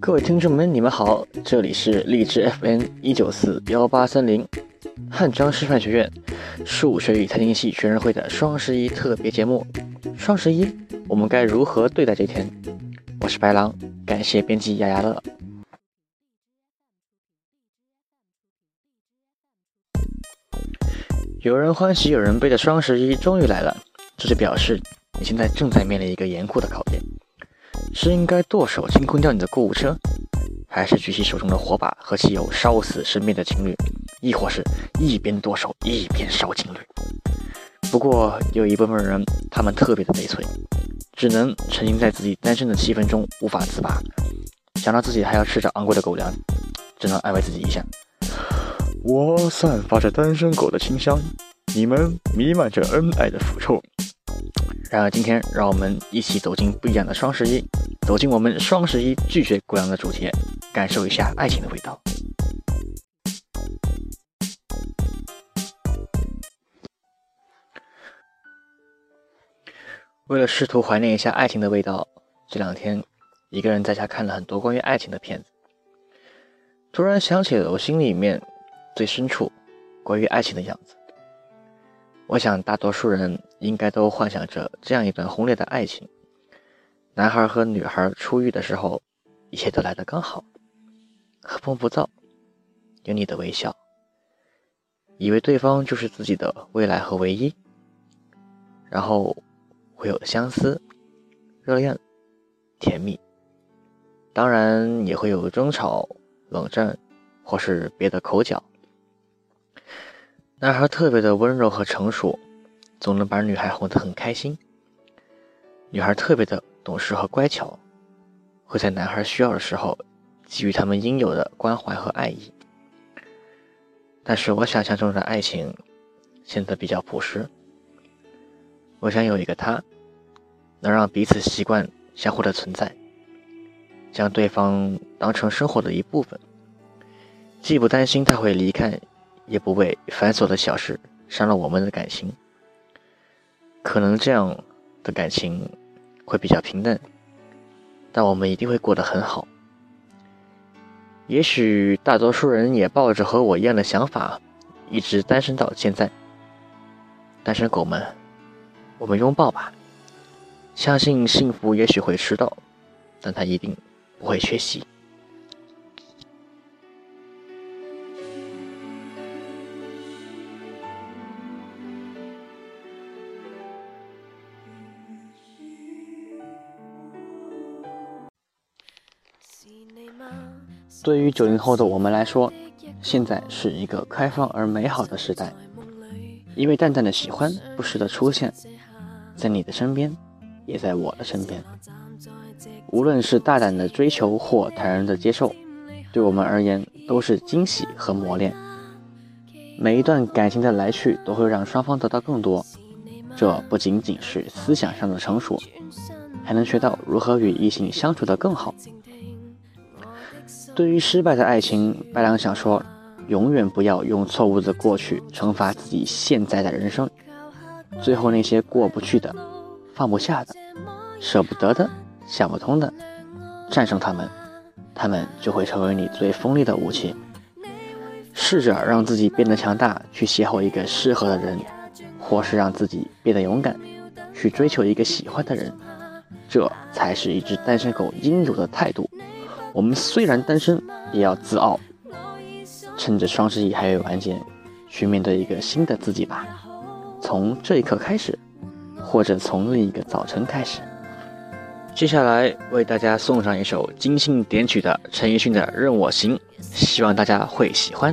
各位听众们，你们好，这里是荔枝 FN 一九四幺八三零汉江师范学院数学与财经系学生会的双十一特别节目。双十一，我们该如何对待这天？我是白狼，感谢编辑丫丫乐。有人欢喜，有人悲的双十一终于来了，这就表示你现在正在面临一个严酷的考验。是应该剁手清空掉你的购物车，还是举起手中的火把和汽油烧死身边的情侣，亦或是一边剁手一边烧情侣？不过有一部分人，他们特别的悲催，只能沉浸在自己单身的气氛中无法自拔。想到自己还要吃着昂贵的狗粮，只能安慰自己一下：“我散发着单身狗的清香，你们弥漫着恩爱的腐臭。”然而今天，让我们一起走进不一样的双十一。走进我们双十一拒绝狗粮的主题，感受一下爱情的味道。为了试图怀念一下爱情的味道，这两天一个人在家看了很多关于爱情的片子，突然想起了我心里面最深处关于爱情的样子。我想，大多数人应该都幻想着这样一段轰烈的爱情。男孩和女孩初遇的时候，一切都来得刚好，和风不燥，有你的微笑，以为对方就是自己的未来和唯一，然后会有相思、热恋、甜蜜，当然也会有争吵、冷战，或是别的口角。男孩特别的温柔和成熟，总能把女孩哄得很开心。女孩特别的。懂事和乖巧，会在男孩需要的时候给予他们应有的关怀和爱意。但是，我想象中的爱情显得比较朴实。我想有一个他，能让彼此习惯相互的存在，将对方当成生活的一部分，既不担心他会离开，也不为繁琐的小事伤了我们的感情。可能这样的感情。会比较平淡，但我们一定会过得很好。也许大多数人也抱着和我一样的想法，一直单身到现在。单身狗们，我们拥抱吧！相信幸福也许会迟到，但它一定不会缺席。对于九零后的我们来说，现在是一个开放而美好的时代。因为淡淡的喜欢不时的出现在你的身边，也在我的身边。无论是大胆的追求或坦然的接受，对我们而言都是惊喜和磨练。每一段感情的来去都会让双方得到更多，这不仅仅是思想上的成熟，还能学到如何与异性相处得更好。对于失败的爱情，白狼想说：永远不要用错误的过去惩罚自己现在的人生。最后，那些过不去的、放不下的、舍不得的、想不通的，战胜他们，他们就会成为你最锋利的武器。试着让自己变得强大，去邂逅一个适合的人，或是让自己变得勇敢，去追求一个喜欢的人。这才是一只单身狗应有的态度。我们虽然单身，也要自傲。趁着双十一还有晚节，去面对一个新的自己吧。从这一刻开始，或者从另一个早晨开始。接下来为大家送上一首精心点曲的陈奕迅的《任我行》，希望大家会喜欢。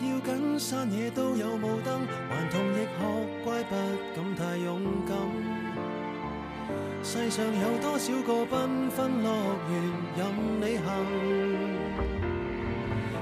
要紧，山野都有雾灯，顽童亦学乖，不敢太勇敢。世上有多少个缤纷乐园任你行？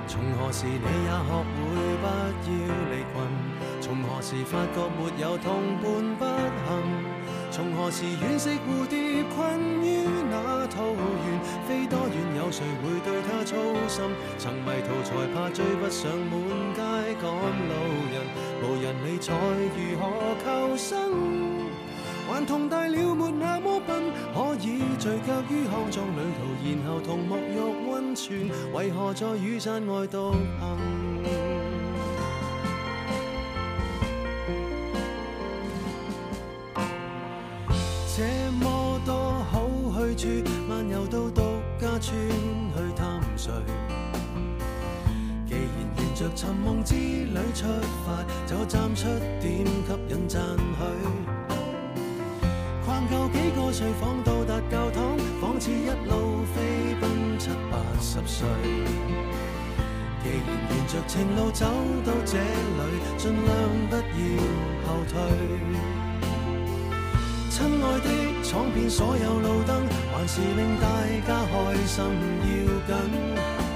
从何时你也学会不要离群？从何时发觉没有同伴不幸？从何时惋惜蝴蝶困于那桃源，飞多远？谁会对他操心？曾迷途才怕追不上，满街赶路人，无人理睬如何求生？还同大了没那么笨，可以聚脚于康庄旅途，然后同沐浴温泉，为何在雨伞外独行？若寻梦之旅出发，就站出点吸引赞许。逛够几个睡房到达教堂，仿似一路飞奔七八十岁。既然沿着情路走到这里，尽量不要后退。亲爱的，闯遍所有路灯，还是令大家开心要紧。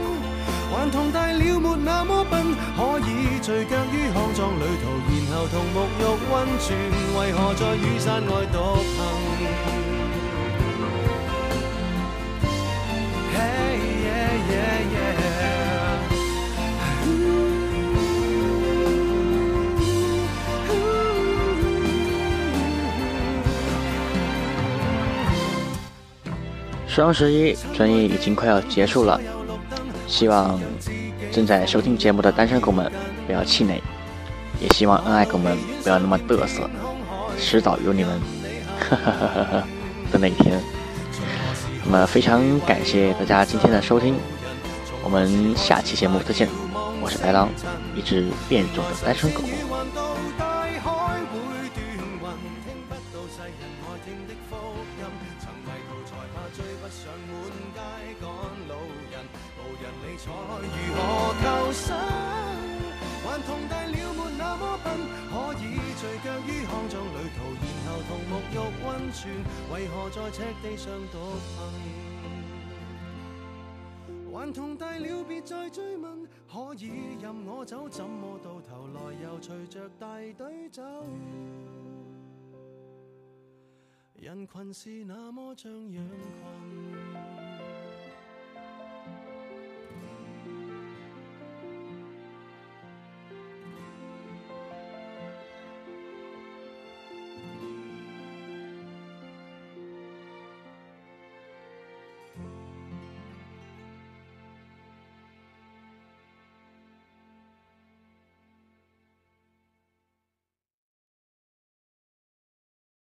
同大那笨，可以聚康旅途，然泉，何在外行？双十一，春运已经快要结束了。希望正在收听节目的单身狗们不要气馁，也希望恩爱狗们不要那么得瑟，迟早有你们的那一天。那么非常感谢大家今天的收听，我们下期节目再见。我是白狼，一只变种的单身狗。才如何求生？顽童大了没那么笨，可以随脚于康脏旅途，然后同沐浴温泉。为何在赤地上独行？顽童大了别再追问，可以任我走，怎么到头来又随着大队走？人群是那么像羊群。